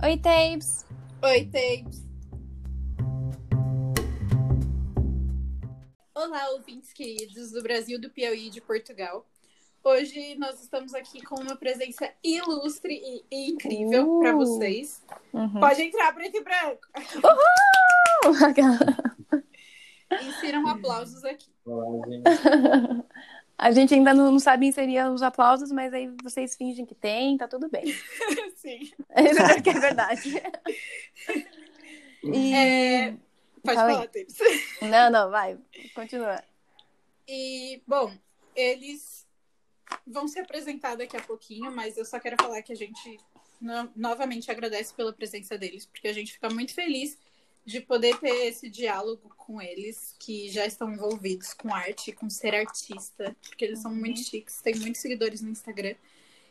Oi, Tapes! Oi, Tapes! Olá, ouvintes queridos do Brasil, do Piauí e de Portugal. Hoje nós estamos aqui com uma presença ilustre e, incrível uh, para vocês. Uhum. Pode entrar preto e branco. Uhul! Insiram aplausos aqui. Olá, gente. A gente ainda não, não, sabe inserir os aplausos, mas aí vocês fingem que tem, tá tudo bem. Sim. Isso é que é verdade. E... É... Pode Fala falar, Tênis. Não, não, vai. Continua. E, bom, eles vão se apresentar daqui a pouquinho, mas eu só quero falar que a gente no, novamente agradece pela presença deles, porque a gente fica muito feliz de poder ter esse diálogo com eles que já estão envolvidos com arte, com ser artista, porque eles são muito uhum. chiques, têm muitos seguidores no Instagram.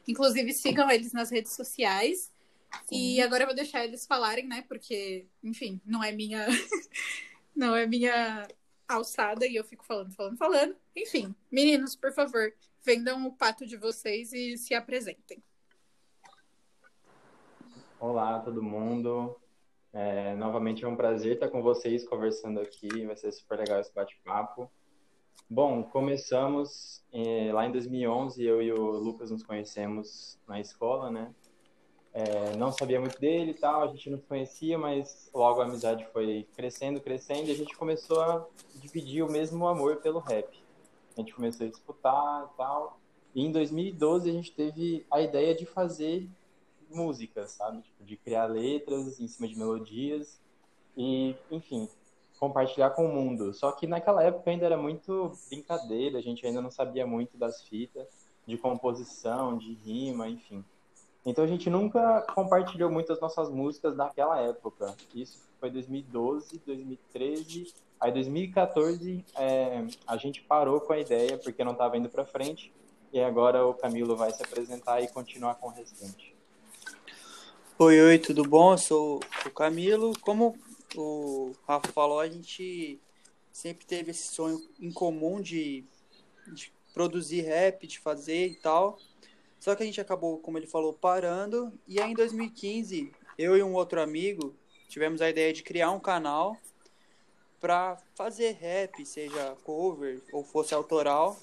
Inclusive, sigam eles nas redes sociais. Sim. E agora eu vou deixar eles falarem, né? Porque, enfim, não é minha. não é minha alçada e eu fico falando, falando, falando. Enfim, meninos, por favor, vendam o pato de vocês e se apresentem. Olá, todo mundo. É, novamente é um prazer estar com vocês conversando aqui, vai ser super legal esse bate-papo. Bom, começamos eh, lá em 2011, eu e o Lucas nos conhecemos na escola, né? É, não sabia muito dele e tal, a gente não conhecia, mas logo a amizade foi crescendo, crescendo, e a gente começou a dividir o mesmo amor pelo rap. A gente começou a disputar e tal. E em 2012 a gente teve a ideia de fazer música, sabe? Tipo, de criar letras em cima de melodias e, enfim, compartilhar com o mundo. Só que naquela época ainda era muito brincadeira, a gente ainda não sabia muito das fitas, de composição, de rima, enfim. Então a gente nunca compartilhou muito as nossas músicas naquela época. Isso foi 2012, 2013, aí 2014 é, a gente parou com a ideia porque não estava indo para frente e agora o Camilo vai se apresentar e continuar com o restante. Oi, oi, tudo bom? Eu sou o Camilo. Como o Rafa falou, a gente sempre teve esse sonho em comum de, de produzir rap, de fazer e tal. Só que a gente acabou, como ele falou, parando. E aí em 2015, eu e um outro amigo tivemos a ideia de criar um canal para fazer rap, seja cover ou fosse autoral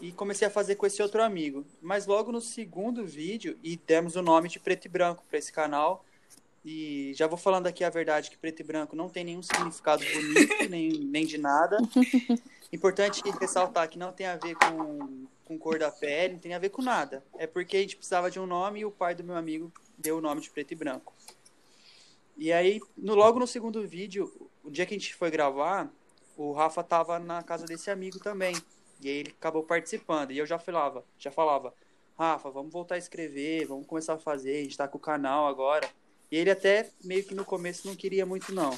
e comecei a fazer com esse outro amigo. Mas logo no segundo vídeo, e demos o nome de Preto e Branco para esse canal. E já vou falando aqui a verdade que preto e branco não tem nenhum significado bonito, nem, nem de nada. Importante ressaltar que não tem a ver com, com cor da pele, não tem a ver com nada. É porque a gente precisava de um nome e o pai do meu amigo deu o nome de preto e branco. E aí, no, logo no segundo vídeo, o dia que a gente foi gravar, o Rafa tava na casa desse amigo também. E aí ele acabou participando. E eu já falava, já falava, Rafa, vamos voltar a escrever, vamos começar a fazer, a gente tá com o canal agora. E ele até meio que no começo não queria muito, não.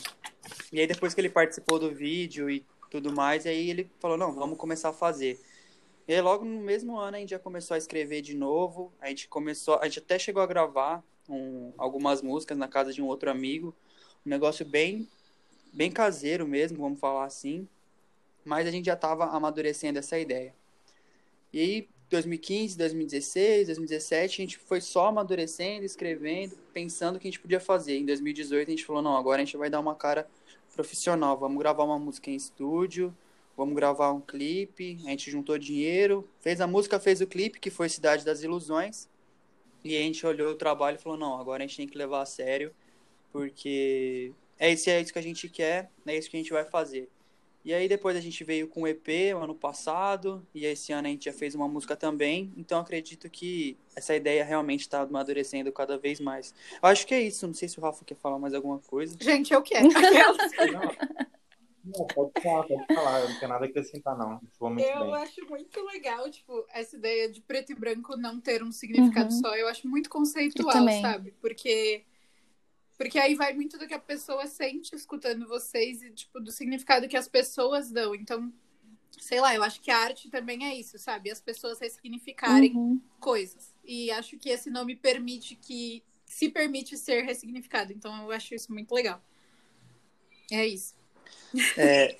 E aí depois que ele participou do vídeo e tudo mais, aí ele falou, não, vamos começar a fazer. E aí logo no mesmo ano a gente já começou a escrever de novo. A gente começou, a gente até chegou a gravar um, algumas músicas na casa de um outro amigo. Um negócio bem, bem caseiro mesmo, vamos falar assim mas a gente já estava amadurecendo essa ideia. E aí, 2015, 2016, 2017, a gente foi só amadurecendo, escrevendo, pensando o que a gente podia fazer. Em 2018, a gente falou: não, agora a gente vai dar uma cara profissional, vamos gravar uma música em estúdio, vamos gravar um clipe. A gente juntou dinheiro, fez a música, fez o clipe, que foi Cidade das Ilusões. E a gente olhou o trabalho e falou: não, agora a gente tem que levar a sério, porque é isso, é isso que a gente quer, é isso que a gente vai fazer. E aí depois a gente veio com o EP ano passado, e esse ano a gente já fez uma música também, então acredito que essa ideia realmente está amadurecendo cada vez mais. Eu acho que é isso, não sei se o Rafa quer falar mais alguma coisa. Gente, eu quero. Não, pode falar, pode falar, eu não tenho nada a acrescentar, não. eu bem. acho muito legal, tipo, essa ideia de preto e branco não ter um significado uhum. só. Eu acho muito conceitual, sabe? Porque porque aí vai muito do que a pessoa sente escutando vocês e, tipo, do significado que as pessoas dão. Então, sei lá, eu acho que a arte também é isso, sabe? As pessoas ressignificarem uhum. coisas. E acho que esse nome permite que se permite ser ressignificado. Então eu acho isso muito legal. É isso. É,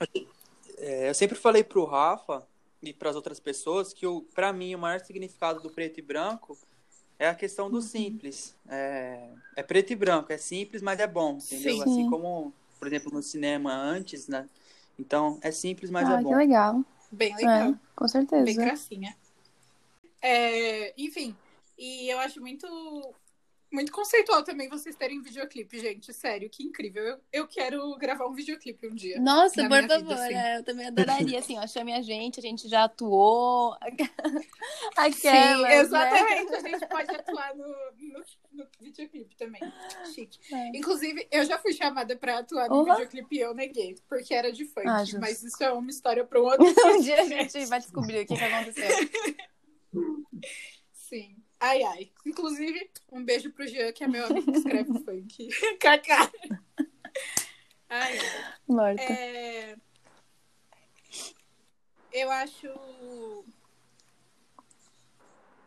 é, eu sempre falei pro Rafa e para as outras pessoas que para mim o maior significado do preto e branco é a questão do simples. É, é preto e branco, é simples, mas é bom, entendeu? Sim. Assim como, por exemplo, no cinema antes, né? Então, é simples, mas ah, é que bom. legal. Bem legal. É, com certeza. Bem gracinha. É, enfim, e eu acho muito muito conceitual também vocês terem videoclipe, gente. Sério, que incrível. Eu, eu quero gravar um videoclipe um dia. Nossa, por favor, assim. é, eu também adoraria, assim, ó, chame a gente, a gente já atuou. Aquelas, Sim, né? exatamente. A gente pode atuar no, no, no videoclipe também. Chique. É. Inclusive, eu já fui chamada pra atuar no Uhum. videoclipe e eu neguei, porque era de funk. Ah, mas isso é uma história para um outro Um dia a gente vai descobrir o que, que aconteceu. Sim. Ai, ai. Inclusive, um beijo pro Jean, que é meu amigo que escreve funk. Cacá. Ai, ai. Morta. É... Eu acho.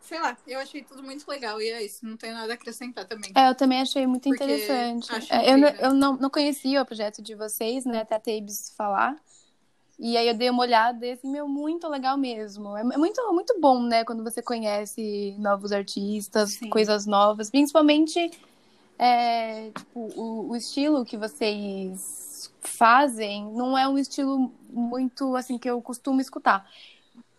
Sei lá, eu achei tudo muito legal e é isso, não tenho nada a acrescentar também. É, eu também achei muito Porque interessante. É, eu, eu não, não conhecia o projeto de vocês, né? Até a Tabes falar. E aí eu dei uma olhada e assim, meu, muito legal mesmo. É é muito, muito bom, né? Quando você conhece novos artistas, Sim. coisas novas. Principalmente, é, tipo, o, o estilo que vocês fazem não é um estilo muito, assim, que eu costumo escutar.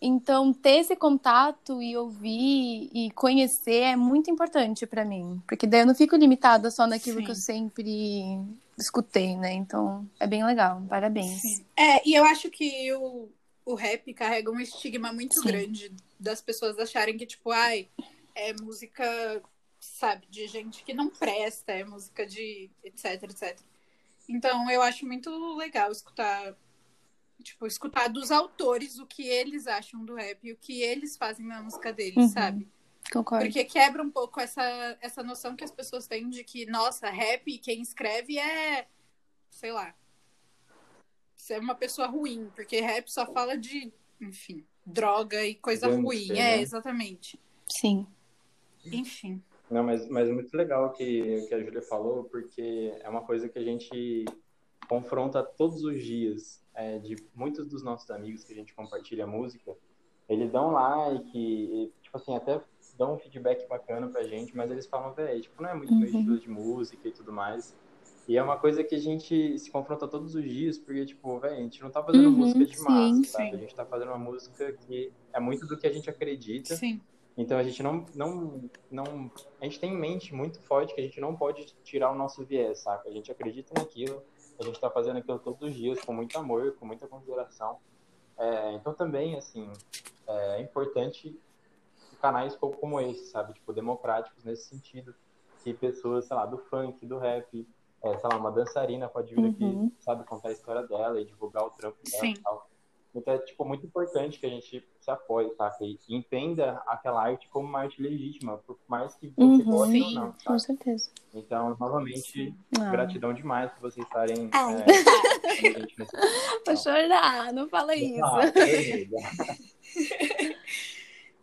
Então, ter esse contato e ouvir e conhecer é muito importante pra mim, porque daí eu não fico limitada só naquilo Sim. que eu sempre escutei, né? Então, é bem legal. Parabéns. Sim. É, e eu acho que o, o rap carrega um estigma muito Sim. grande das pessoas acharem que, tipo, ai, é música, sabe, de gente que não presta, é música de etc, etc. Então, eu acho muito legal escutar, tipo, escutar dos autores o que eles acham do rap e o que eles fazem na música deles, Uhum. sabe? Concordo. Porque quebra um pouco essa, essa noção que as pessoas têm de que, nossa, rap, quem escreve é, sei lá, você é uma pessoa ruim, porque rap só fala de, enfim, droga e coisa ruim. né? É, exatamente. Sim. Enfim. Não, mas, mas muito legal o que, que a Júlia falou, porque é uma coisa que a gente confronta todos os dias. É, de muitos dos nossos amigos que a gente compartilha música, eles dão like, e, tipo assim, até dão um feedback bacana pra gente, mas eles falam, velho, tipo, não é muito meu Uhum. estilo de música e tudo mais. E é uma coisa que a gente se confronta todos os dias, porque, tipo, velho, a gente não tá fazendo Uhum, música de sim, massa, sabe? sim. A gente tá fazendo uma música que é muito do que a gente acredita. Sim. Então a gente não, não, não, a gente tem em mente muito forte que a gente não pode tirar o nosso viés, saca? A gente acredita naquilo, a gente está fazendo aquilo todos os dias com muito amor, com muita consideração. É, então também, assim, é importante canais co- como esse, sabe? Tipo, democráticos nesse sentido, que pessoas, sei lá, do funk, do rap, é, sei lá, uma dançarina pode vir Uhum. aqui, sabe, contar a história dela e divulgar o trampo dela Sim. e tal. Então é, tipo, muito importante que a gente se apoie, saca? E entenda aquela arte como uma arte legítima, por mais que você Uhum. goste ou Sim. não, Com sabe? certeza. Então, novamente, Ah, gratidão demais por vocês estarem Ah. é, com a gente nesse vou chorar, não fala isso. Ah, beleza.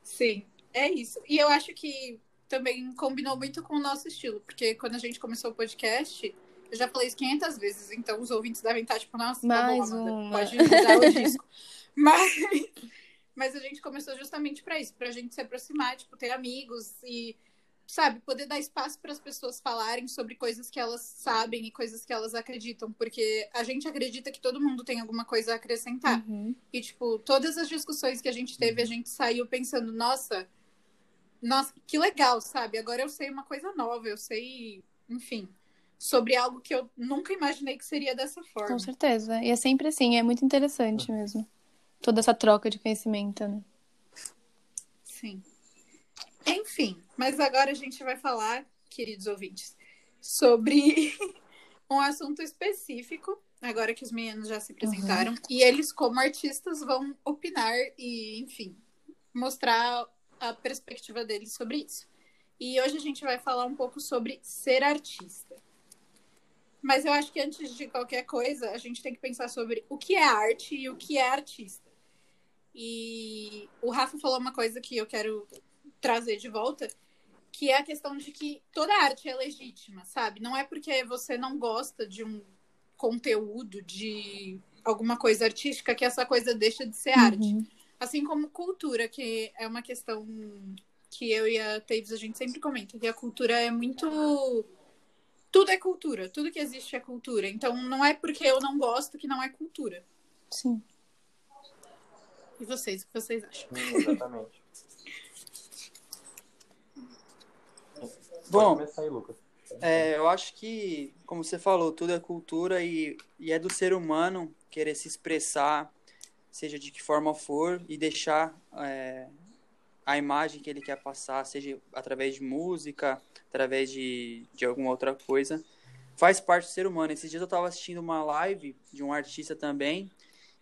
Sim. É isso. E eu acho que também combinou muito com o nosso estilo, porque quando a gente começou o podcast, eu já falei isso 500 vezes, então os ouvintes devem estar tipo, nossa, tá Mais bom, Amanda, uma. pode mudar o disco. Mas, mas a gente começou justamente para isso, pra gente se aproximar, tipo, ter amigos e, sabe, poder dar espaço para as pessoas falarem sobre coisas que elas sabem e coisas que elas acreditam, porque a gente acredita que todo mundo tem alguma coisa a acrescentar. Uhum. E, tipo, todas as discussões que a gente teve, a gente saiu pensando, nossa, nossa, que legal, sabe? Agora eu sei uma coisa nova, eu sei, enfim, sobre algo que eu nunca imaginei que seria dessa forma. Com certeza. E é sempre assim, é muito interessante mesmo. Toda essa troca de conhecimento, né? Sim. Enfim, mas agora a gente vai falar, queridos ouvintes, sobre um assunto específico, agora que os meninos já se apresentaram, e eles, como artistas, vão opinar e, enfim, mostrar a perspectiva deles sobre isso. E hoje a gente vai falar um pouco sobre ser artista. Mas eu acho que antes de qualquer coisa, a gente tem que pensar sobre o que é arte e o que é artista. E o Rafa falou uma coisa que eu quero trazer de volta, que é a questão de que toda arte é legítima, sabe? Não é porque você não gosta de um conteúdo, de alguma coisa artística, que essa coisa deixa de ser arte. Uhum. Assim como cultura, que é uma questão que eu e a Taves a gente sempre comenta, que a cultura é muito. Tudo é cultura, tudo que existe é cultura. Então não é porque eu não gosto que não é cultura. Sim. E vocês, o que vocês acham? Sim, exatamente. Bom, começar aí, Lucas. É, eu acho que, como você falou, tudo é cultura e, e é do ser humano querer se expressar, seja de que forma for, e deixar é, a imagem que ele quer passar, seja através de música, através de, de alguma outra coisa, faz parte do ser humano. Esses dias eu estava assistindo uma live de um artista também,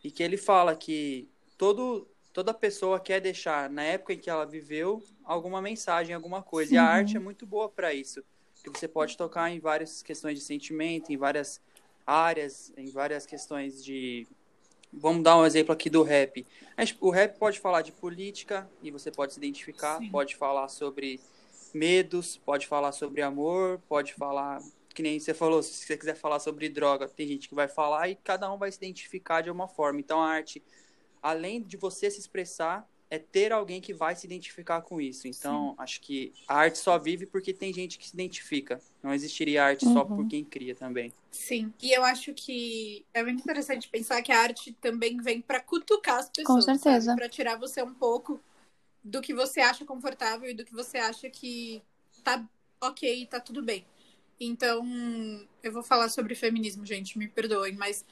e que ele fala que todo, toda pessoa quer deixar, na época em que ela viveu, alguma mensagem, alguma coisa. E a arte é muito boa para isso. Porque você pode tocar em várias questões de sentimento, em várias áreas, em várias questões de. Vamos dar um exemplo aqui do rap. O rap pode falar de política e você pode se identificar, Sim. pode falar sobre medos, pode falar sobre amor, pode falar. Que nem você falou, se você quiser falar sobre droga, tem gente que vai falar e cada um vai se identificar de uma forma. Então a arte, além de você se expressar, é ter alguém que vai se identificar com isso. Então, acho que a arte só vive porque tem gente que se identifica. Não existiria arte só Uhum. por quem cria também. Sim, e eu acho que é muito interessante pensar que a arte também vem para cutucar as pessoas. certeza. Para tirar você um pouco do que você acha confortável e do que você acha que tá ok, tá tudo bem. Então, eu vou falar sobre feminismo, gente, me perdoem, mas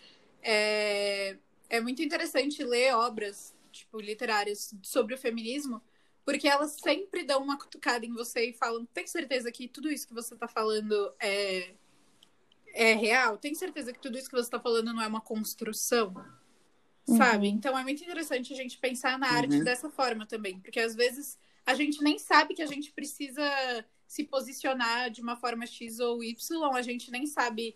é, é muito interessante ler obras, tipo, literárias sobre o feminismo, porque elas sempre dão uma cutucada em você e falam: tem certeza que tudo isso que você tá falando é é real? Tem certeza que tudo isso que você está falando não é uma construção? Sabe? Uhum. Então é muito interessante a gente pensar na Uhum. arte dessa forma também, porque às vezes a gente nem sabe que a gente precisa se posicionar de uma forma X ou Y, a gente nem sabe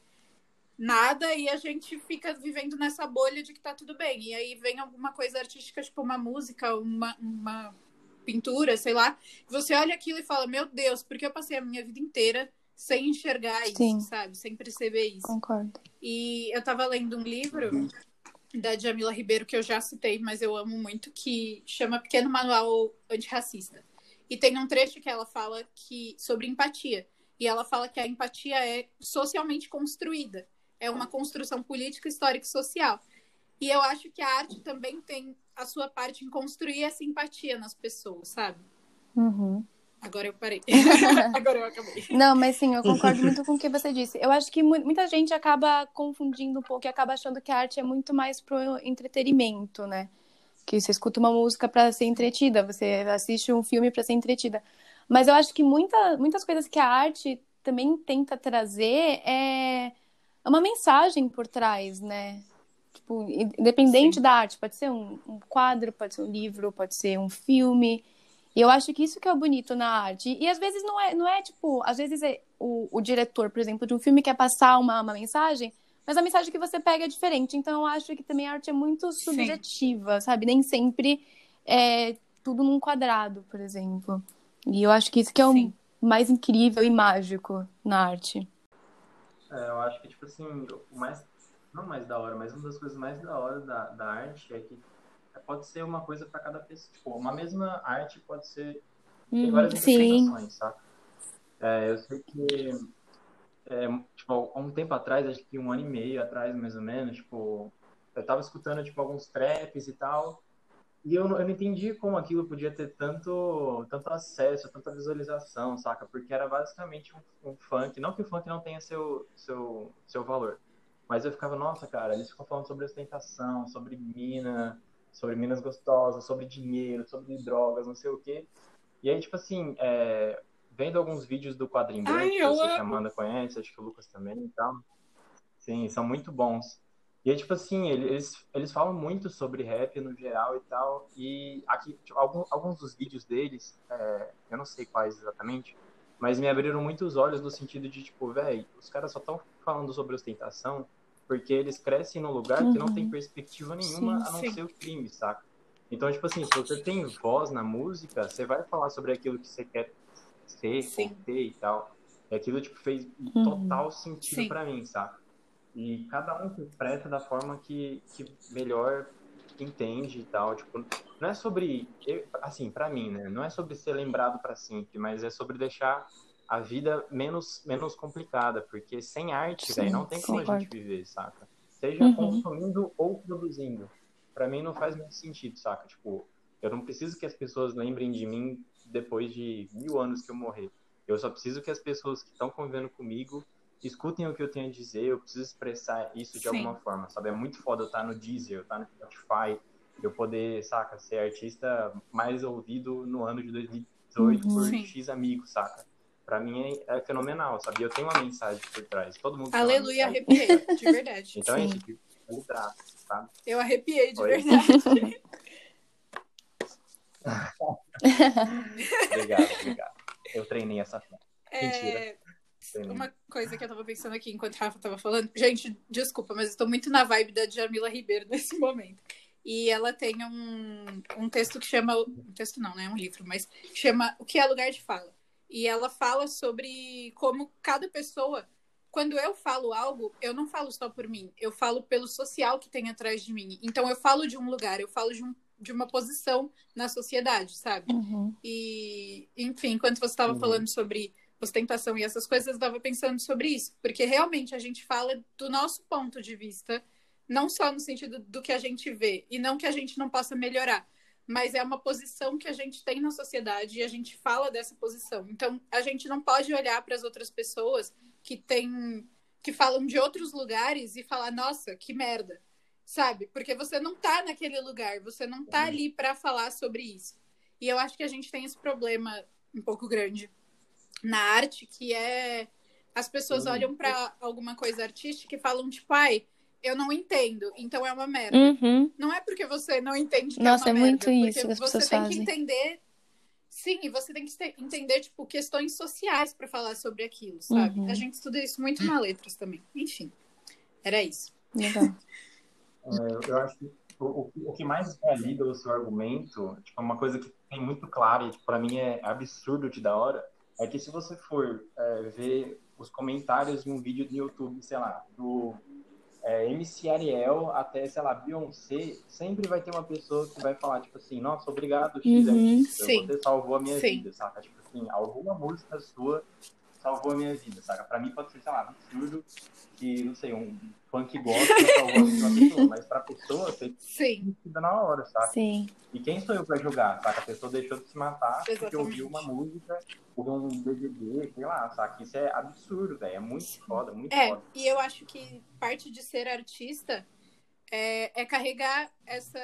nada e a gente fica vivendo nessa bolha de que tá tudo bem. E aí vem alguma coisa artística, tipo uma música, uma, uma pintura, sei lá, você olha aquilo e fala: Meu Deus, porque eu passei a minha vida inteira sem enxergar isso, Sim. sabe? Sem perceber isso. Concordo. E eu tava lendo um livro da Jamila Ribeiro, que eu já citei, mas eu amo muito, que chama Pequeno Manual Antirracista. E tem um trecho que ela fala que sobre empatia. E ela fala que a empatia é socialmente construída. É uma construção política, histórica e social. E eu acho que a arte também tem a sua parte em construir essa empatia nas pessoas, sabe? Uhum. Agora eu parei. Agora eu acabei. Não, mas sim, eu concordo muito com o que você disse. Eu acho que mu- muita gente acaba confundindo um pouco e acaba achando que a arte é muito mais pro entretenimento, né? Que você escuta uma música para ser entretida, você assiste um filme para ser entretida. Mas eu acho que muita, muitas coisas que a arte também tenta trazer é uma mensagem por trás, né? Tipo, independente Sim. da arte, pode ser um, um quadro, pode ser um livro, pode ser um filme. E eu acho que isso que é o bonito na arte. E às vezes não é, não é tipo, às vezes é o, o diretor, por exemplo, de um filme quer passar uma, uma mensagem, mas a mensagem que você pega é diferente. Então eu acho que também a arte é muito Sim. subjetiva, sabe? Nem sempre é tudo num quadrado, por exemplo. E eu acho que isso que é o Sim. mais incrível e mágico na arte. É, eu acho que, tipo assim, o mais. Não mais da hora, mas uma das coisas mais da hora da, da arte é que pode ser uma coisa para cada pessoa. Tipo, uma mesma arte pode ser. Tem Uhum, várias interpretações, sabe? É, eu sei que. é, tipo, há um tempo atrás, acho que um ano e meio atrás, mais ou menos, tipo, eu tava escutando, tipo, alguns traps e tal. E eu não, eu não entendi como aquilo podia ter tanto, tanto acesso, tanta visualização, saca? Porque era basicamente um, um funk. Não que o funk não tenha seu, seu, seu valor. Mas eu ficava, nossa, cara, eles ficam falando sobre ostentação, sobre mina, sobre minas gostosas, sobre dinheiro, sobre drogas, não sei o quê. E aí, tipo assim, é, vendo alguns vídeos do Quadrinho Ai, que eu sei que a. Amanda conhece, acho que o Lucas também e tal. Sim, são muito bons. E aí, tipo assim, eles, eles falam muito sobre rap no geral e tal. E aqui, tipo, algum- alguns dos vídeos deles, é, eu não sei quais exatamente, mas me abriram muito os olhos no sentido de, tipo, velho, os caras só estão falando sobre ostentação porque eles crescem num lugar que não Uhum. tem perspectiva nenhuma Sim, a não sim. ser o crime, saca? Então, tipo assim, se você tem voz na música, você vai falar sobre aquilo que você quer ser, ter e tal. E aquilo, tipo, fez Uhum. total sentido pra mim, saca? E cada um interpreta da forma que, que melhor entende e tal. Tipo, não é sobre, assim, para mim, né? Não é sobre ser lembrado para sempre, mas é sobre deixar a vida menos, menos complicada, porque sem arte, velho, não tem como a gente viver, saca? Seja uhum. consumindo ou produzindo. Para mim não faz muito sentido, saca? Tipo, eu não preciso que as pessoas lembrem de mim depois de mil anos que eu morrer. Eu só preciso que as pessoas que estão convivendo comigo escutem o que eu tenho a dizer, eu preciso expressar isso de Sim. alguma forma, sabe? É muito foda eu estar no Deezer, eu estar no Spotify, eu poder, saca, ser artista mais ouvido no ano de 2018 uhum. por Sim. X amigos, saca? Pra mim é, é, fenomenal, sabe? Eu tenho uma mensagem por trás. Todo mundo Aleluia, arrepiei, de verdade. então Sim. é isso, tipo, é traço, sabe? Eu arrepiei, de Oi? verdade. obrigado, obrigado. Eu treinei essa fé. É... Mentira. Uma coisa que eu tava pensando aqui enquanto a Rafa tava falando. Gente, desculpa, mas eu tô muito na vibe da Jamila Ribeiro nesse momento. E ela tem um, um texto que chama. Um texto não, né? É um livro, mas chama O que é Lugar de Fala. E ela fala sobre como cada pessoa. Quando eu falo algo, eu não falo só por mim, eu falo pelo social que tem atrás de mim. Então eu falo de um lugar, eu falo de um de uma posição na sociedade, sabe? Uhum. E, enfim, enquanto você estava uhum. falando sobre ostentação e essas coisas, eu estava pensando sobre isso, porque realmente a gente fala do nosso ponto de vista, não só no sentido do que a gente vê, e não que a gente não possa melhorar, mas é uma posição que a gente tem na sociedade e a gente fala dessa posição. Então, a gente não pode olhar para as outras pessoas que têm que falam de outros lugares e falar, nossa, que merda sabe? Porque você não tá naquele lugar, você não tá uhum. ali para falar sobre isso. E eu acho que a gente tem esse problema um pouco grande na arte, que é as pessoas uhum. olham para alguma coisa artística e falam tipo, ai, eu não entendo, então é uma merda. Uhum. Não é porque você não entende que Nossa, é uma é merda, muito isso que as você tem fazem. que entender Sim, e você tem que entender, tipo, questões sociais para falar sobre aquilo, sabe? Uhum. A gente estuda isso muito na letras também. Enfim, era isso. Legal. É, eu acho que o, o que mais valida o seu argumento, tipo, uma coisa que tem muito clara e tipo, para mim é absurdo de da hora, é que se você for é, ver os comentários de um vídeo do YouTube, sei lá, do é, MC Ariel até, sei lá, Beyoncé, sempre vai ter uma pessoa que vai falar, tipo assim, nossa, obrigado, X uhum, você salvou a minha sim. vida, saca? Tipo assim, alguma música sua salvou a minha vida, saca? Pra mim pode ser, sei lá, absurdo que, não sei, um funk gosta salvou a vida de uma pessoa, mas pra pessoa, você Sim. fica na hora, saca? Sim. E quem sou eu pra julgar, saca? A pessoa deixou de se matar Exatamente. porque ouviu uma música por um DVD, sei lá, saca? Isso é absurdo, velho. É muito foda, muito é, foda. E eu acho que parte de ser artista é, é carregar essa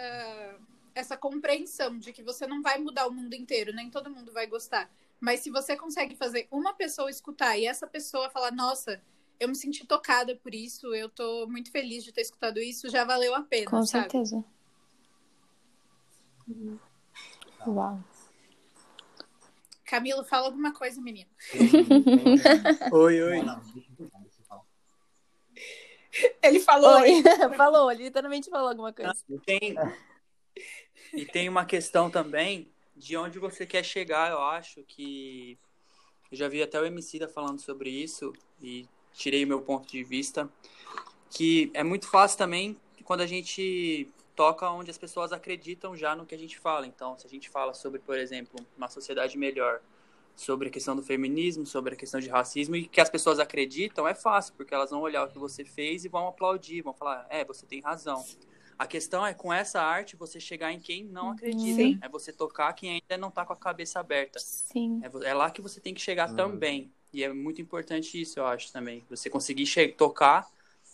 essa compreensão de que você não vai mudar o mundo inteiro, nem todo mundo vai gostar. Mas se você consegue fazer uma pessoa escutar e essa pessoa falar, nossa, eu me senti tocada por isso, eu tô muito feliz de ter escutado isso, já valeu a pena. Com sabe? certeza. Uhum. Uau. Camilo, fala alguma coisa, menino. oi, oi. Ele falou. Oi. falou, ele literalmente falou alguma coisa. E tem, e tem uma questão também de onde você quer chegar, eu acho que eu já vi até o Emicida falando sobre isso e tirei o meu ponto de vista, que é muito fácil também quando a gente toca onde as pessoas acreditam já no que a gente fala. Então, se a gente fala sobre, por exemplo, uma sociedade melhor, sobre a questão do feminismo, sobre a questão de racismo e que as pessoas acreditam, é fácil, porque elas vão olhar o que você fez e vão aplaudir, vão falar: "É, você tem razão". A questão é com essa arte você chegar em quem não acredita. Sim. É você tocar quem ainda não está com a cabeça aberta. Sim. É, é lá que você tem que chegar uhum. também. E é muito importante isso, eu acho também. Você conseguir tocar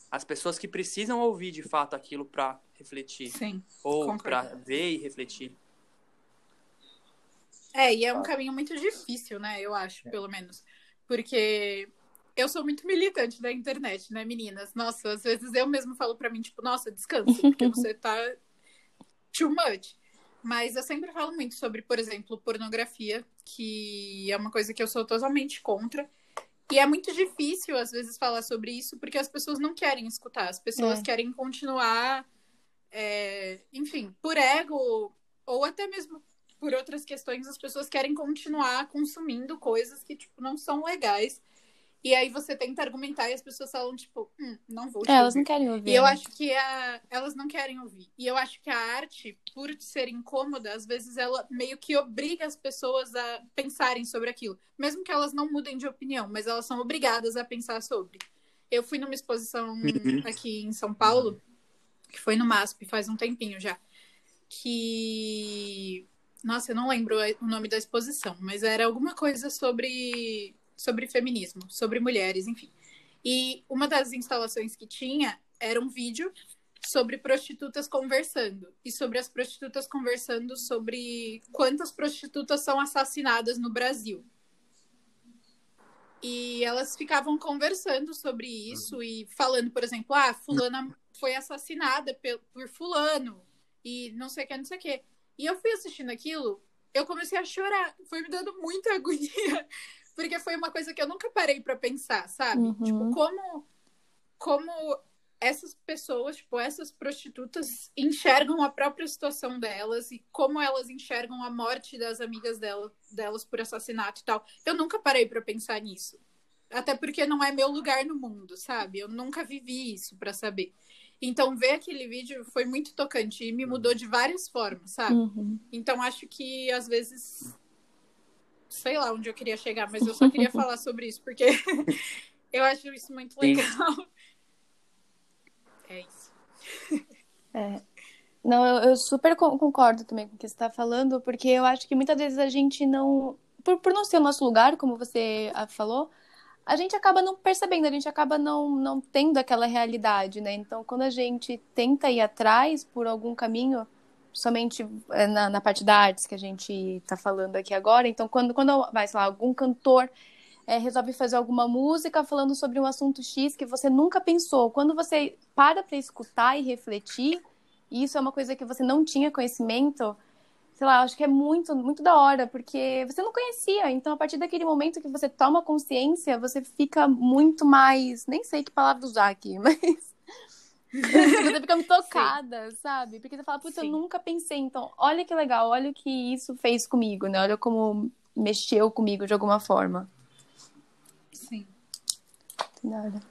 as pessoas que precisam ouvir de fato aquilo para refletir. Sim. Ou para ver e refletir. É, e é um caminho muito difícil, né? Eu acho, é. pelo menos. Porque eu sou muito militante da internet, né, meninas? Nossa, às vezes eu mesmo falo para mim, tipo, nossa, descansa, porque você tá too much. Mas eu sempre falo muito sobre, por exemplo, pornografia, que é uma coisa que eu sou totalmente contra. E é muito difícil, às vezes, falar sobre isso, porque as pessoas não querem escutar. As pessoas é. querem continuar, é, enfim, por ego, ou até mesmo por outras questões, as pessoas querem continuar consumindo coisas que, tipo, não são legais E aí você tenta argumentar e as pessoas falam, tipo, hum, não vou te É, elas não querem ouvir. E eu acho que a... elas não querem ouvir. E eu acho que a arte, por ser incômoda, às vezes ela meio que obriga as pessoas a pensarem sobre aquilo. Mesmo que elas não mudem de opinião, mas elas são obrigadas a pensar sobre. Eu fui numa exposição Uhum. aqui em São Paulo, que foi no MASP, faz um tempinho já. Que. Nossa, eu não lembro o nome da exposição, mas era alguma coisa sobre, sobre feminismo, sobre mulheres, enfim. E uma das instalações que tinha era um vídeo sobre prostitutas conversando. E sobre as prostitutas conversando sobre quantas prostitutas são assassinadas no Brasil. E elas ficavam conversando sobre isso e falando, por exemplo, ah, fulana foi assassinada por fulano e não sei o que, não sei o que. E eu fui assistindo aquilo, eu comecei a chorar. Foi me dando muita agonia, porque foi uma coisa que eu nunca parei pra pensar, sabe? Uhum. Tipo, como como essas pessoas, tipo, essas prostitutas enxergam a própria situação delas e como elas enxergam a morte das amigas dela, delas por assassinato e tal. Eu nunca parei pra pensar nisso. Até porque não é meu lugar no mundo, sabe? Eu nunca vivi isso pra saber. Então, ver aquele vídeo foi muito tocante e me mudou de várias formas, sabe? Uhum. Então, acho que às vezes. Sei lá onde eu queria chegar, mas eu só queria falar sobre isso, porque eu acho isso muito Sim. legal. É isso. Não, eu, eu super con- concordo também com o que você está falando, porque eu acho que muitas vezes a gente não. Por, por não ser o nosso lugar, como você ah, falou, a gente acaba não percebendo, a gente acaba não, não tendo aquela realidade, né? Então, quando a gente tenta ir atrás por algum caminho, somente é, na, na parte da artes que a gente está falando aqui agora, então, quando, quando vai, sei lá, algum cantor é, resolve fazer alguma música falando sobre um assunto X que você nunca pensou, quando você para para escutar e refletir e isso é uma coisa que você não tinha conhecimento, sei lá, acho que é muito, muito da hora, porque você não conhecia. Então, a partir daquele momento que você toma consciência, você fica muito mais. Nem sei que palavra usar aqui, mas. Você fica muito tocada, sabe? Porque você fala, putz, eu Sim. nunca pensei. Então, olha que legal, olha o que isso fez comigo, né? Olha como mexeu comigo de alguma forma. Sim. Nada.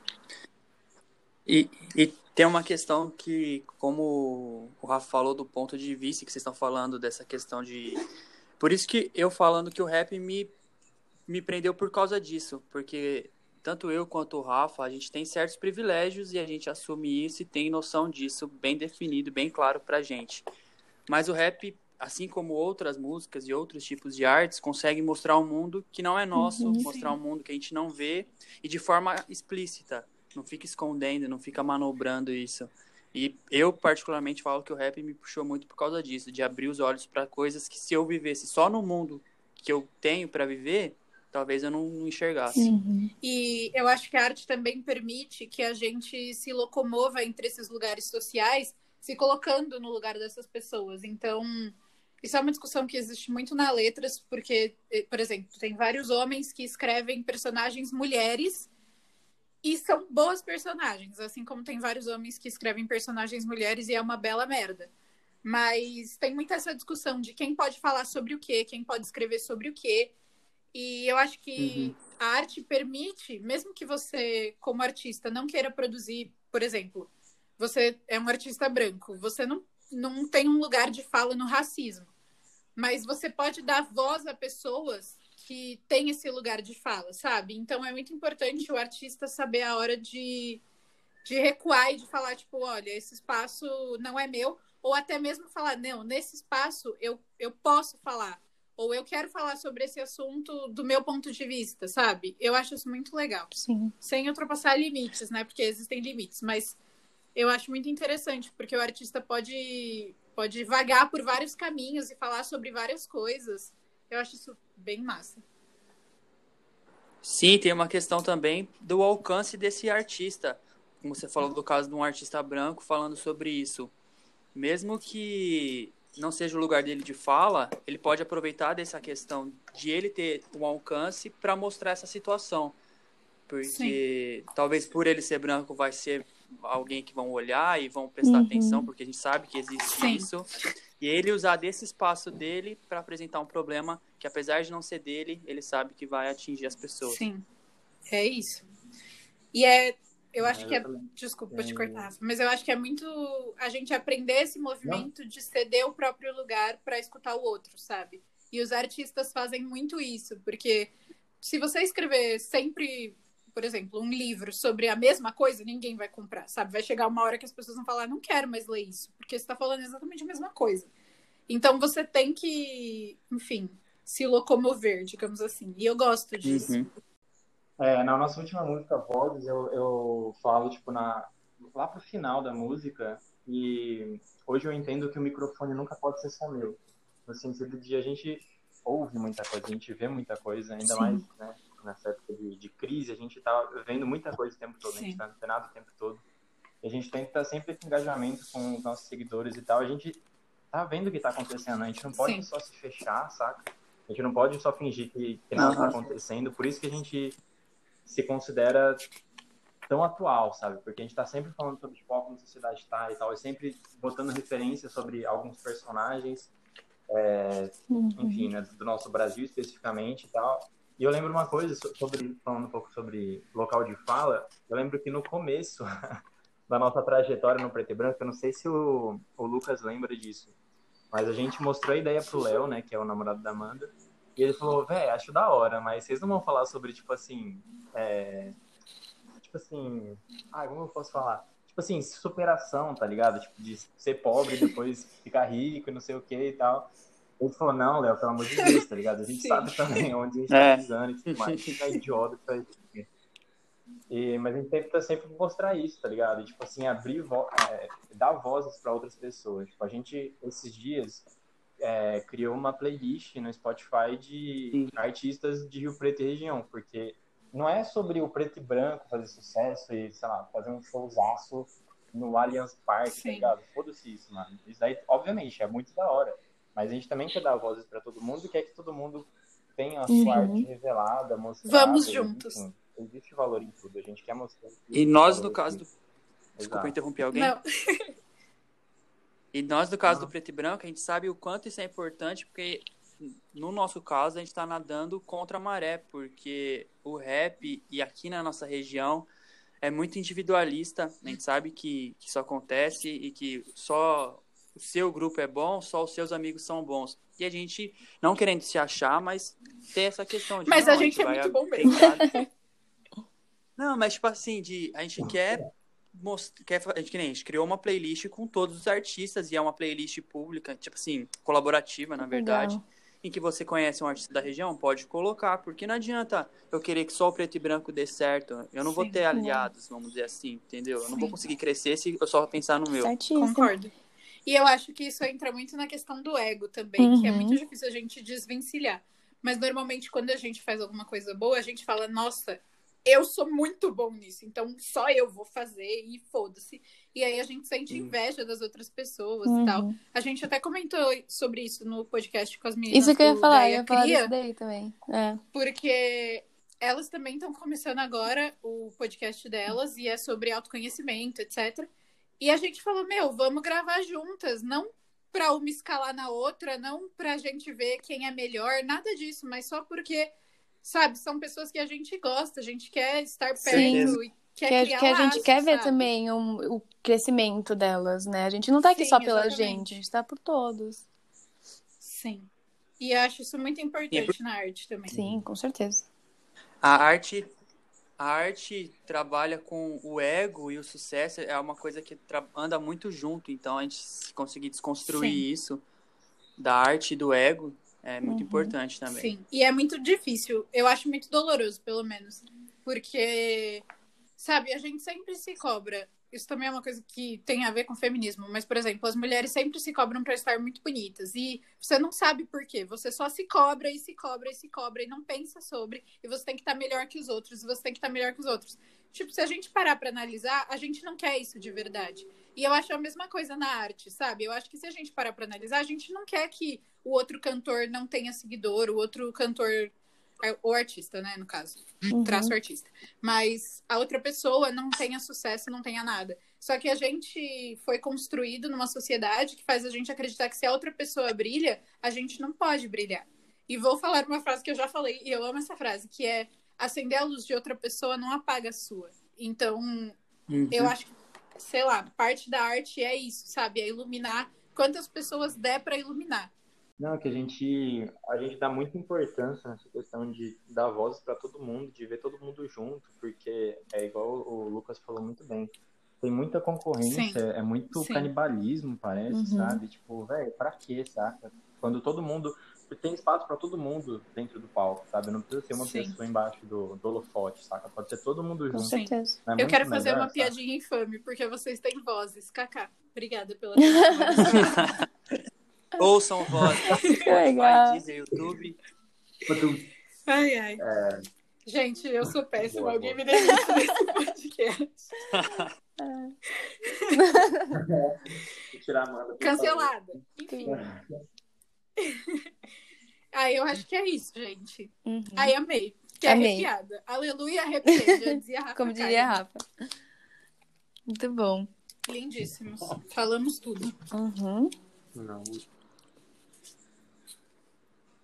E, e tem uma questão que, como o Rafa falou do ponto de vista que vocês estão falando, dessa questão de. Por isso que eu falando que o rap me, me prendeu por causa disso, porque tanto eu quanto o Rafa, a gente tem certos privilégios e a gente assume isso e tem noção disso bem definido, bem claro pra gente. Mas o rap, assim como outras músicas e outros tipos de artes, consegue mostrar um mundo que não é nosso, Uhum. mostrar um mundo que a gente não vê e de forma explícita. Não fica escondendo, não fica manobrando isso. E eu, particularmente, falo que o rap me puxou muito por causa disso, de abrir os olhos para coisas que se eu vivesse só no mundo que eu tenho para viver, talvez eu não enxergasse. Uhum. E eu acho que a arte também permite que a gente se locomova entre esses lugares sociais, se colocando no lugar dessas pessoas. Então, isso é uma discussão que existe muito na letras, porque, eh, por exemplo, tem vários homens que escrevem personagens mulheres e são boas personagens, assim como tem vários homens que escrevem personagens mulheres e é uma bela merda. Mas tem muita essa discussão de quem pode falar sobre o quê, quem pode escrever sobre o quê. E eu acho que a arte permite, mesmo que você, como artista, não queira produzir, por exemplo, você é um artista branco, você não, não tem um lugar de fala no racismo, mas você pode dar voz a pessoas que têm esse lugar de fala, sabe? Então é muito importante o artista saber a hora de, de recuar e de falar, tipo, olha, esse espaço não é meu, ou até mesmo falar, não, nesse espaço eu, eu posso falar ou eu quero falar sobre esse assunto do meu ponto de vista, sabe? Eu acho isso muito legal. Sim. Sem ultrapassar limites, né? Porque existem limites, mas eu acho muito interessante, porque o artista pode, pode vagar por vários caminhos e falar sobre várias coisas. Eu acho isso bem massa. Sim, tem uma questão também do alcance desse artista. Como você falou do caso de um artista branco falando sobre isso. Mesmo que não seja o lugar dele de fala, ele pode aproveitar dessa questão de ele ter um alcance para mostrar essa situação. Porque talvez por ele ser branco vai ser alguém que vão olhar e vão prestar Uhum. atenção, porque a gente sabe que existe Sim. isso. E ele usar desse espaço dele para apresentar um problema que apesar de não ser dele, ele sabe que vai atingir as pessoas. Sim. É isso. E é. Eu acho É, que é. Desculpa te É. cortar, Rafa, mas eu acho que é muito a gente aprender esse movimento de ceder o próprio lugar para escutar o outro, sabe? E os artistas fazem muito isso, porque se você escrever sempre, por exemplo, um livro sobre a mesma coisa, ninguém vai comprar, sabe? Vai chegar uma hora que as pessoas vão falar, não quero mais ler isso, porque você está falando exatamente a mesma coisa. Então você tem que, enfim, se locomover, digamos assim. E eu gosto disso. Uhum. É, na nossa última música, Vozes, eu, eu falo, tipo, na, lá pro final da música, e hoje eu entendo que o microfone nunca pode ser só meu. No sentido de a gente ouve muita coisa, a gente vê muita coisa, ainda Sim. mais, né, nessa época de, de crise, a gente tá vendo muita coisa o tempo todo, a gente Sim. tá antenado o tempo todo. E a gente tem que estar sempre com engajamento com os nossos seguidores e tal. A gente tá vendo o que tá acontecendo, a gente não pode Sim. só se fechar, saca? A gente não pode só fingir que, que nada tá acontecendo, por isso que a gente se considera tão atual, sabe? Porque a gente tá sempre falando sobre tipo, como a sociedade tá e tal, e sempre botando referência sobre alguns personagens, é, Uhum. enfim, né, do nosso Brasil especificamente e tal. E eu lembro uma coisa so- sobre, falando um pouco sobre local de fala, eu lembro que no começo da nossa trajetória no Preto e Branco, eu não sei se o, o Lucas lembra disso, mas a gente mostrou a ideia pro Léo, né, que é o namorado da Amanda, e ele falou, véi, acho da hora, mas vocês não vão falar sobre, tipo assim, é, tipo assim, ah, como eu posso falar? Tipo assim, superação, tá ligado? Tipo, de ser pobre e depois ficar rico e não sei o que e tal. Ele falou, não, Léo, pelo amor de Deus, tá ligado? A gente Sim. sabe também onde a gente É. tá pisando e tudo mais. Fica idiota pra isso. E, mas a gente tenta sempre mostrar isso, tá ligado? E, tipo assim, abrir, vo é, dar vozes para outras pessoas. Tipo, a gente, esses dias, é, criou uma playlist no Spotify de Sim. artistas de Rio Preto e região, porque não é sobre o preto e branco fazer sucesso e, sei lá, fazer um showzaço no Allianz Parque, tá ligado? Foda-se isso, mano. Isso aí, obviamente, é muito da hora. Mas a gente também quer dar vozes para todo mundo e quer que todo mundo tenha a sua Uhum. arte revelada, mostrada. Vamos juntos. enfim, existe valor em tudo. A gente quer mostrar. E nós, no caso do. Desculpa Exato. interromper alguém. Não, E nós, no caso Não. do preto e branco, a gente sabe o quanto isso é importante, porque no nosso caso a gente está nadando contra a maré, porque o rap e aqui na nossa região é muito individualista. A gente sabe que, que isso acontece e que só o seu grupo é bom, só os seus amigos são bons. E a gente, não querendo se achar, mas ter essa questão de. Mas não, a gente é vai muito bom mesmo. Não, mas tipo assim, de, a gente quer. Quer, a, gente, que nem, a gente criou uma playlist com todos os artistas e é uma playlist pública, tipo assim, colaborativa, na verdade. Legal. Em que você conhece um artista da região, pode colocar, porque não adianta eu querer que só o preto e branco dê certo. Eu não vou Sim. ter aliados, vamos dizer assim, entendeu? Eu não vou Sim. conseguir crescer se eu só pensar no meu. Certíssimo. Concordo. E eu acho que isso entra muito na questão do ego também, que é Uhum. muito difícil a gente desvencilhar. Mas normalmente quando a gente faz alguma coisa boa, a gente fala, nossa, eu sou muito bom nisso, então só eu vou fazer e foda-se. E aí a gente sente inveja das outras pessoas Uhum. e tal. A gente até comentou sobre isso no podcast com as meninas. Isso que eu ia falar, eu ia falar Cria, daí também. É. porque elas também estão começando agora o podcast delas e é sobre autoconhecimento, etc. E a gente falou, meu, vamos gravar juntas, não pra uma escalar na outra, não pra gente ver quem é melhor, nada disso, mas só porque, sabe, são pessoas que a gente gosta, a gente quer estar perto Certeza. e quer Que, criar que a gente quer ver sabe? também um- o crescimento delas, né? A gente não tá aqui Sim, só pela exatamente. gente, a gente tá por todos. Sim. E acho isso muito importante na arte também. Sim, com certeza. A arte, a arte trabalha com o ego e o sucesso é uma coisa que anda muito junto. Então, a gente se conseguir desconstruir Sim. isso da arte e do ego é muito Uhum. importante também. Sim, e é muito difícil. Eu acho muito doloroso, pelo menos. Porque, sabe, a gente sempre se cobra. Isso também é uma coisa que tem a ver com feminismo. Mas, por exemplo, as mulheres sempre se cobram para estar muito bonitas. E você não sabe por quê. Você só se cobra e se cobra e se cobra e não pensa sobre. E você tem que estar melhor que os outros. E você tem que estar melhor que os outros. Tipo, se a gente parar para analisar, a gente não quer isso de verdade. E eu acho a mesma coisa na arte, sabe? Eu acho que se a gente parar para analisar, a gente não quer que o outro cantor não tenha seguidor, o outro cantor, o artista, né, no caso, Uhum. traço artista. Mas a outra pessoa não tenha sucesso, não tenha nada. Só que a gente foi construído numa sociedade que faz a gente acreditar que se a outra pessoa brilha, a gente não pode brilhar. E vou falar uma frase que eu já falei, e eu amo essa frase, que é acender a luz de outra pessoa não apaga a sua. Então, Uhum. eu acho que, sei lá, parte da arte é isso, sabe? É iluminar quantas pessoas der para iluminar. Não, que a gente, a gente dá muita importância nessa questão de dar voz para todo mundo, de ver todo mundo junto, porque é igual o Lucas falou muito bem. Tem muita concorrência, Sim. é muito Sim. canibalismo, parece, Uhum. sabe? Tipo, velho, pra quê, saca? Quando todo mundo. Tem espaço pra todo mundo dentro do palco, sabe? Não precisa ser uma Sim. pessoa embaixo do, do holofote, saca? Pode ser todo mundo Com junto. Sim. certeza. É eu quero fazer melhor, uma saca? piadinha infame, porque vocês têm vozes. Kaká, obrigada pela. Ouçam voz. Legal. Spotify, Deezer, YouTube. Ai, ai. É. Gente, eu sou péssima. Boa, Alguém boa. me demite desse podcast. Cancelada. Enfim. Aí eu acho que é isso, gente. Uhum. Aí amei. Que é Amei. arrepiada. Aleluia, arrepiei. Já dizia a Rafa Como diria a Rafa. Muito bom. Lindíssimos. Falamos tudo. Uhum. Não.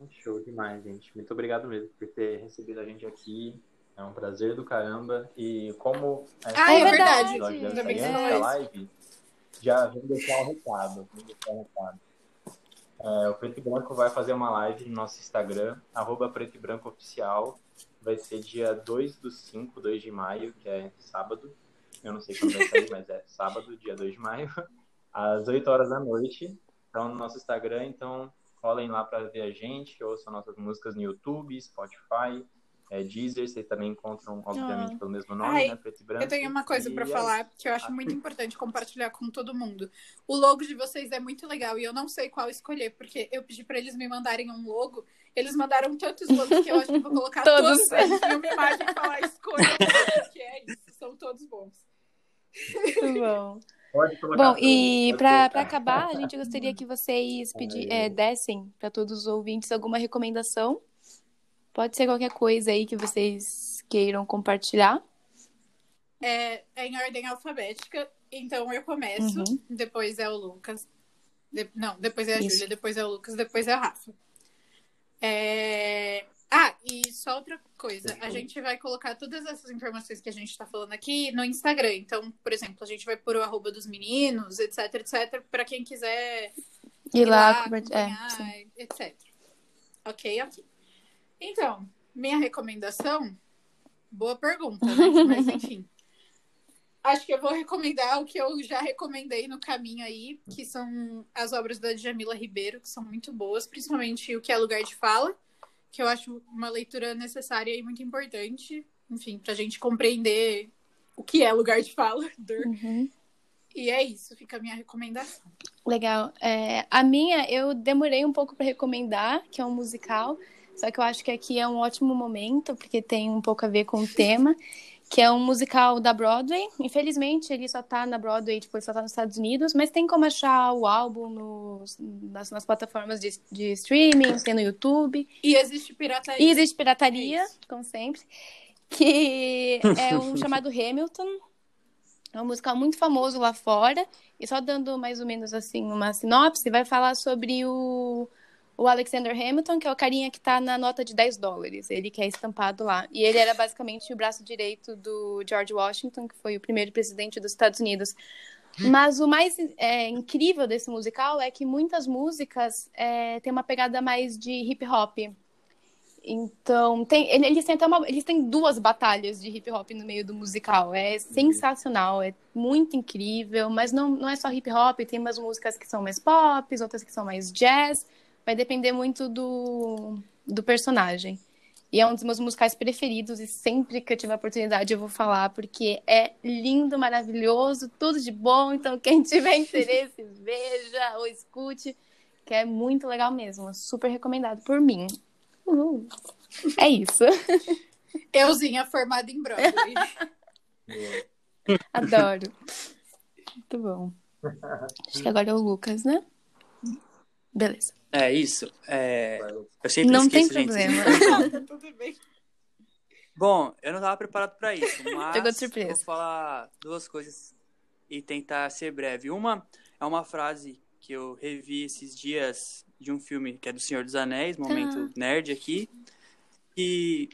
Show demais, gente. Muito obrigado mesmo por ter recebido a gente aqui. É um prazer do caramba. E como Ah, é É verdade. Ainda bem que você live, já vamos deixar um recado. Vamos deixar um recado. É, o Preto e Branco vai fazer uma live no nosso Instagram, arroba Preto e Branco Oficial. Vai ser dia 2 do 5, 2 de maio, que é sábado. Eu não sei quando vai sair, mas é sábado, dia 2 de maio, às 8 horas da noite. Então, no nosso Instagram, então, colhem lá para ver a gente, ouçam nossas músicas no YouTube, Spotify, é, Deezer. Vocês também encontram, obviamente, Ah. pelo mesmo nome, Ai, né? Preto e Branco. Eu tenho uma coisa é falar que eu acho Ah. muito importante compartilhar com todo mundo. O logo de vocês é muito legal e eu não sei qual escolher, porque eu pedi pra eles me mandarem um logo. Eles mandaram tantos logos que eu acho que eu vou colocar Todos. todos, eles em uma imagem e falar escolha, logo", porque é isso, são todos bons. Muito bom. Pode colocar Bom, e para para acabar, a gente gostaria que vocês pedi, é, dessem para todos os ouvintes alguma recomendação. Pode ser qualquer coisa aí que vocês queiram compartilhar. É, é em ordem alfabética, então eu começo, Uhum. depois é o Lucas. De- Não, depois é a. Júlia, depois é o Lucas, depois é a Rafa. É, Ah, e só outra coisa, a gente vai colocar todas essas informações que a gente tá falando aqui no Instagram. Então, por exemplo, a gente vai pôr o arroba dos meninos, etc, etc, para quem quiser Ir lá, compartilhar. É, etc. Ok, ok. Então, minha recomendação, boa pergunta, né? Mas enfim. Acho que eu vou recomendar o que eu já recomendei no caminho aí, que são as obras da Djamila Ribeiro, que são muito boas, principalmente o que é Lugar de Fala, que eu acho uma leitura necessária e muito importante, enfim, pra gente compreender o que é lugar de fala. Uhum. E é isso, fica a minha recomendação. Legal. É, a minha, eu demorei um pouco para recomendar, que é um musical, só que eu acho que aqui é um ótimo momento, porque tem um pouco a ver com o tema, que é um musical da Broadway. Infelizmente, ele só tá na Broadway, tipo, ele só tá nos Estados Unidos, mas tem como achar o álbum nos, nas, nas plataformas de, de streaming, tem no YouTube. E existe pirataria. E existe pirataria, É isso. como sempre, que é um chamado Hamilton. É um musical muito famoso lá fora. E só dando mais ou menos assim uma sinopse, vai falar sobre o, o Alexander Hamilton, que é o carinha que tá na nota de 10 dólares. Ele que é estampado lá. E ele era basicamente o braço direito do George Washington, que foi o primeiro presidente dos Estados Unidos. Mas o mais é, incrível desse musical é que muitas músicas é, têm uma pegada mais de hip hop. Então, tem, ele- eles, têm até uma- eles têm duas batalhas de hip hop no meio do musical. É sensacional, é muito incrível, mas não, não é só hip hop, tem umas músicas que são mais pop, outras que são mais jazz. Vai depender muito do, do personagem. E é um dos meus musicais preferidos, e sempre que eu tiver oportunidade eu vou falar, porque é lindo, maravilhoso, tudo de bom. Então, quem tiver interesse, veja ou escute, que é muito legal mesmo. Super recomendado por mim. Uhul. É isso. Euzinha formada em Broadway. Adoro. Muito bom. Acho que agora é o Lucas, né? Beleza. É isso. É, eu sempre Não tem esqueço, gente. problema. Tudo bem. Bom, eu não tava preparado pra isso, mas Pegou de surpresa. vou falar duas coisas e tentar ser breve. Uma é uma frase que eu revi esses dias de um filme que é do Senhor dos Anéis, momento nerd aqui, e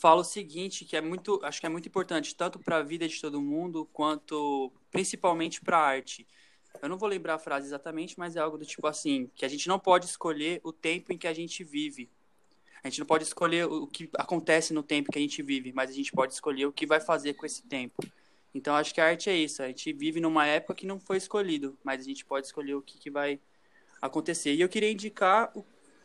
fala o seguinte, que é muito, acho que é muito importante, tanto para a vida de todo mundo, quanto principalmente para a arte. Eu não vou lembrar a frase exatamente, mas é algo do tipo assim, que a gente não pode escolher o tempo em que a gente vive. A gente não pode escolher o que acontece no tempo que a gente vive, mas a gente pode escolher o que vai fazer com esse tempo. Então acho que a arte é isso. A gente vive numa época que não foi escolhido, mas a gente pode escolher o que, que vai acontecer. E eu queria indicar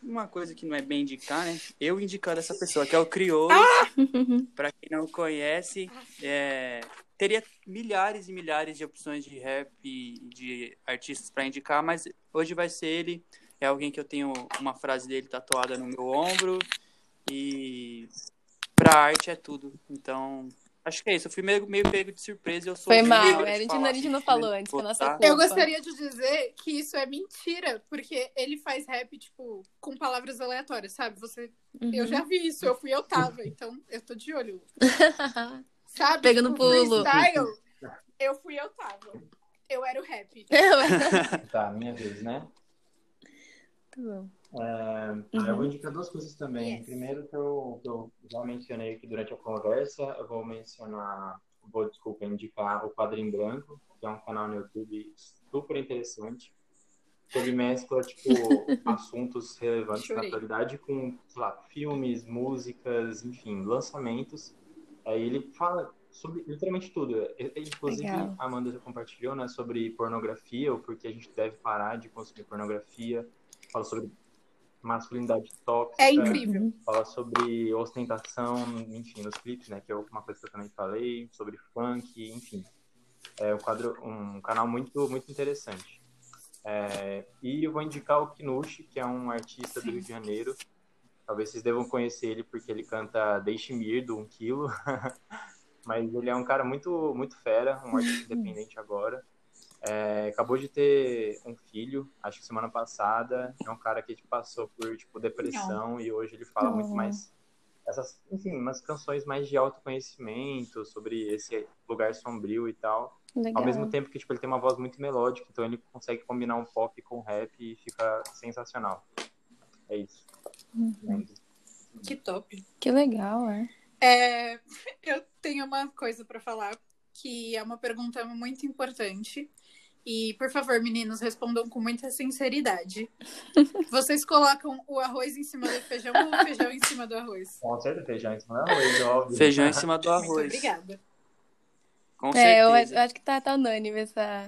uma coisa que não é bem indicar, né? Eu indicando essa pessoa, que é o Criolo. Ah! Para quem não conhece, é... teria milhares e milhares de opções de rap e de artistas para indicar, mas hoje vai ser ele. É alguém que eu tenho uma frase dele tatuada no meu ombro. E pra arte é tudo. Então, Acho que é isso. Eu fui meio, meio pego de surpresa. Eu sou Foi mal, a gente, a gente não falou antes, que a nossa culpa. Eu gostaria de dizer que isso é mentira, porque ele faz rap, tipo, com palavras aleatórias, sabe? Você. Uhum. Eu já vi isso, eu fui eu tava, então eu tô de olho. sabe? Pegando tipo, pulo. Freestyle, eu fui eu tava. Eu era o rap. tá, minha vez, né? Tá bom. É, uhum. Eu vou indicar duas coisas também. Yes. Primeiro, que eu, que eu já mencionei aqui durante a conversa, eu vou mencionar, vou, desculpa, indicar o Quadrinho Branco, que é um canal no YouTube super interessante. Que ele mescla, tipo, assuntos relevantes Chorei. na atualidade com, sei lá, filmes, músicas, enfim, lançamentos. Aí ele fala sobre literalmente tudo. Inclusive, Legal. a Amanda já compartilhou, né, sobre pornografia, ou porque a gente deve parar de consumir pornografia. Fala sobre masculinidade tóxica. É incrível. Fala sobre ostentação, enfim, nos clipes, né? Que é uma coisa que eu também falei, sobre funk, enfim. É um, quadro, um canal muito, muito interessante. É, e eu vou indicar o Kinushi, que é um artista Sim. do Rio de Janeiro. Talvez vocês devam conhecer ele porque ele canta Deixe-me ir do 1 um quilo. Mas ele é um cara muito, muito fera, um artista independente agora. É, acabou de ter um filho, acho que semana passada. É um cara que tipo, passou por tipo depressão Não. e hoje ele fala Não. muito mais essas, enfim, umas canções mais de autoconhecimento sobre esse lugar sombrio e tal. Legal. Ao mesmo tempo que tipo ele tem uma voz muito melódica, então ele consegue combinar um pop com rap e fica sensacional. É isso. Uhum. Que top. Que legal, é. é eu tenho uma coisa para falar que é uma pergunta muito importante e, por favor, meninos, respondam com muita sinceridade. Vocês colocam o arroz em cima do feijão ou o feijão em cima do arroz? Com certeza, feijão em cima do arroz, óbvio. Feijão em cima do arroz. Muito obrigada. Com é, eu acho que tá, tá unânime essa,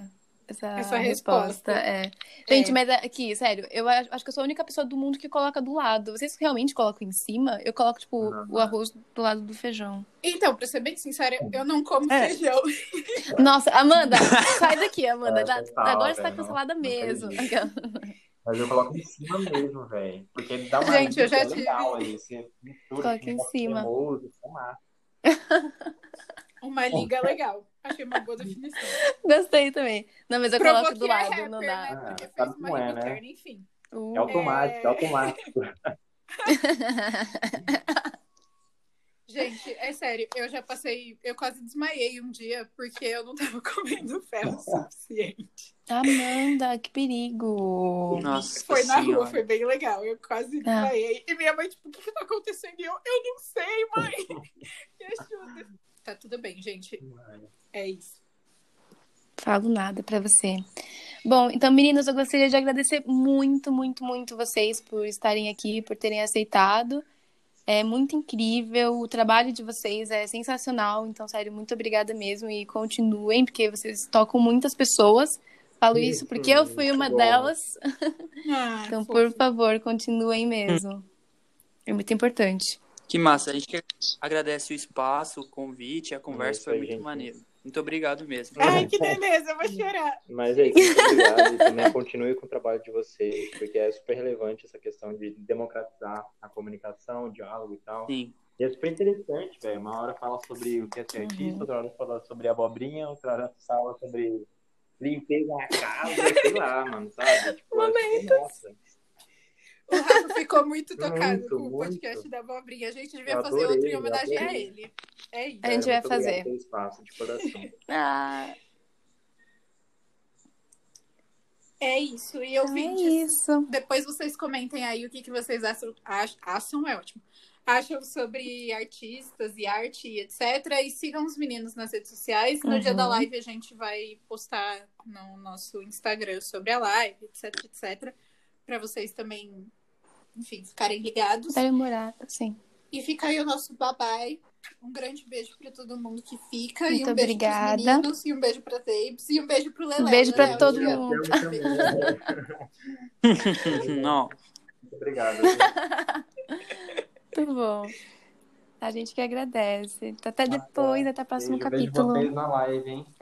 essa, essa resposta. resposta. É. Gente, é. mas aqui, sério, eu acho que eu sou a única pessoa do mundo que coloca do lado. Vocês realmente colocam em cima? Eu coloco, tipo, não, não. o arroz do lado do feijão. Então, pra ser bem sincera, eu não como é. feijão. Nossa, Amanda, sai daqui, Amanda. É, total, Agora você tá cancelada mesmo. Mas eu coloco em cima mesmo, velho. Porque dá uma Gente, eu já legal tive... aí. Você Coloca em cima. Cremoso, uma liga legal. Achei uma boa definição. Gostei também. Não, mas eu Provou coloco do lado, rapper, não dá. Né? Porque ah, fez uma é, né? enfim. Uh, é automático, é, é automático. Gente, é sério, eu já passei, eu quase desmaiei um dia porque eu não tava comendo ferro suficiente. Amanda, que perigo! Nossa, foi na rua, foi bem legal. Eu quase ah. desmaiei. E minha mãe, tipo, o que, que tá acontecendo? E eu, eu não sei, mãe. Me ajuda. Tá tudo bem, gente. É isso. Falo nada para você. Bom, então, meninas, eu gostaria de agradecer muito, muito, muito vocês por estarem aqui, por terem aceitado. É muito incrível, o trabalho de vocês é sensacional, então, sério, muito obrigada mesmo e continuem, porque vocês tocam muitas pessoas. Falo isso, isso porque eu fui uma bom. delas. Ah, então, por favor, continuem mesmo. É muito importante. Que massa, a gente agradece o espaço, o convite, a conversa foi muito gente. maneiro. Muito obrigado mesmo. Ai, que beleza, eu vou chorar. Mas é isso, muito obrigado e também continue com o trabalho de vocês, porque é super relevante essa questão de democratizar a comunicação, o diálogo e tal. Sim. E é super interessante, velho. Uma hora fala sobre o que é ser artista, uhum. outra hora fala sobre abobrinha, outra hora fala sobre limpeza na casa, sei lá, mano, sabe? Tipo, Momentos. O Rafa ficou muito tocado muito, com o podcast muito. da Abobrinha. A gente devia adorei, fazer outro em homenagem adorei. a ele. É isso. A gente vai fazer. Espaço, de coração. ah. É isso. E eu é isso. depois vocês comentem aí o que, que vocês acham. Acham é ótimo. acham sobre artistas e arte e etc. E sigam os meninos nas redes sociais. No uhum. dia da live a gente vai postar no nosso Instagram sobre a live, etc, etc. Para vocês também, enfim, ficarem ligados. Demorar, sim. E fica aí o nosso babai. Um grande beijo para todo mundo que fica. Muito e um beijo obrigada. Meninos, e um beijo para Tapes. E um beijo pro Lelé. Um beijo para todo mundo. o Não. Muito obrigado. Muito bom. A gente que agradece. Até depois, até o próximo Beijo, capítulo. vocês na live, hein?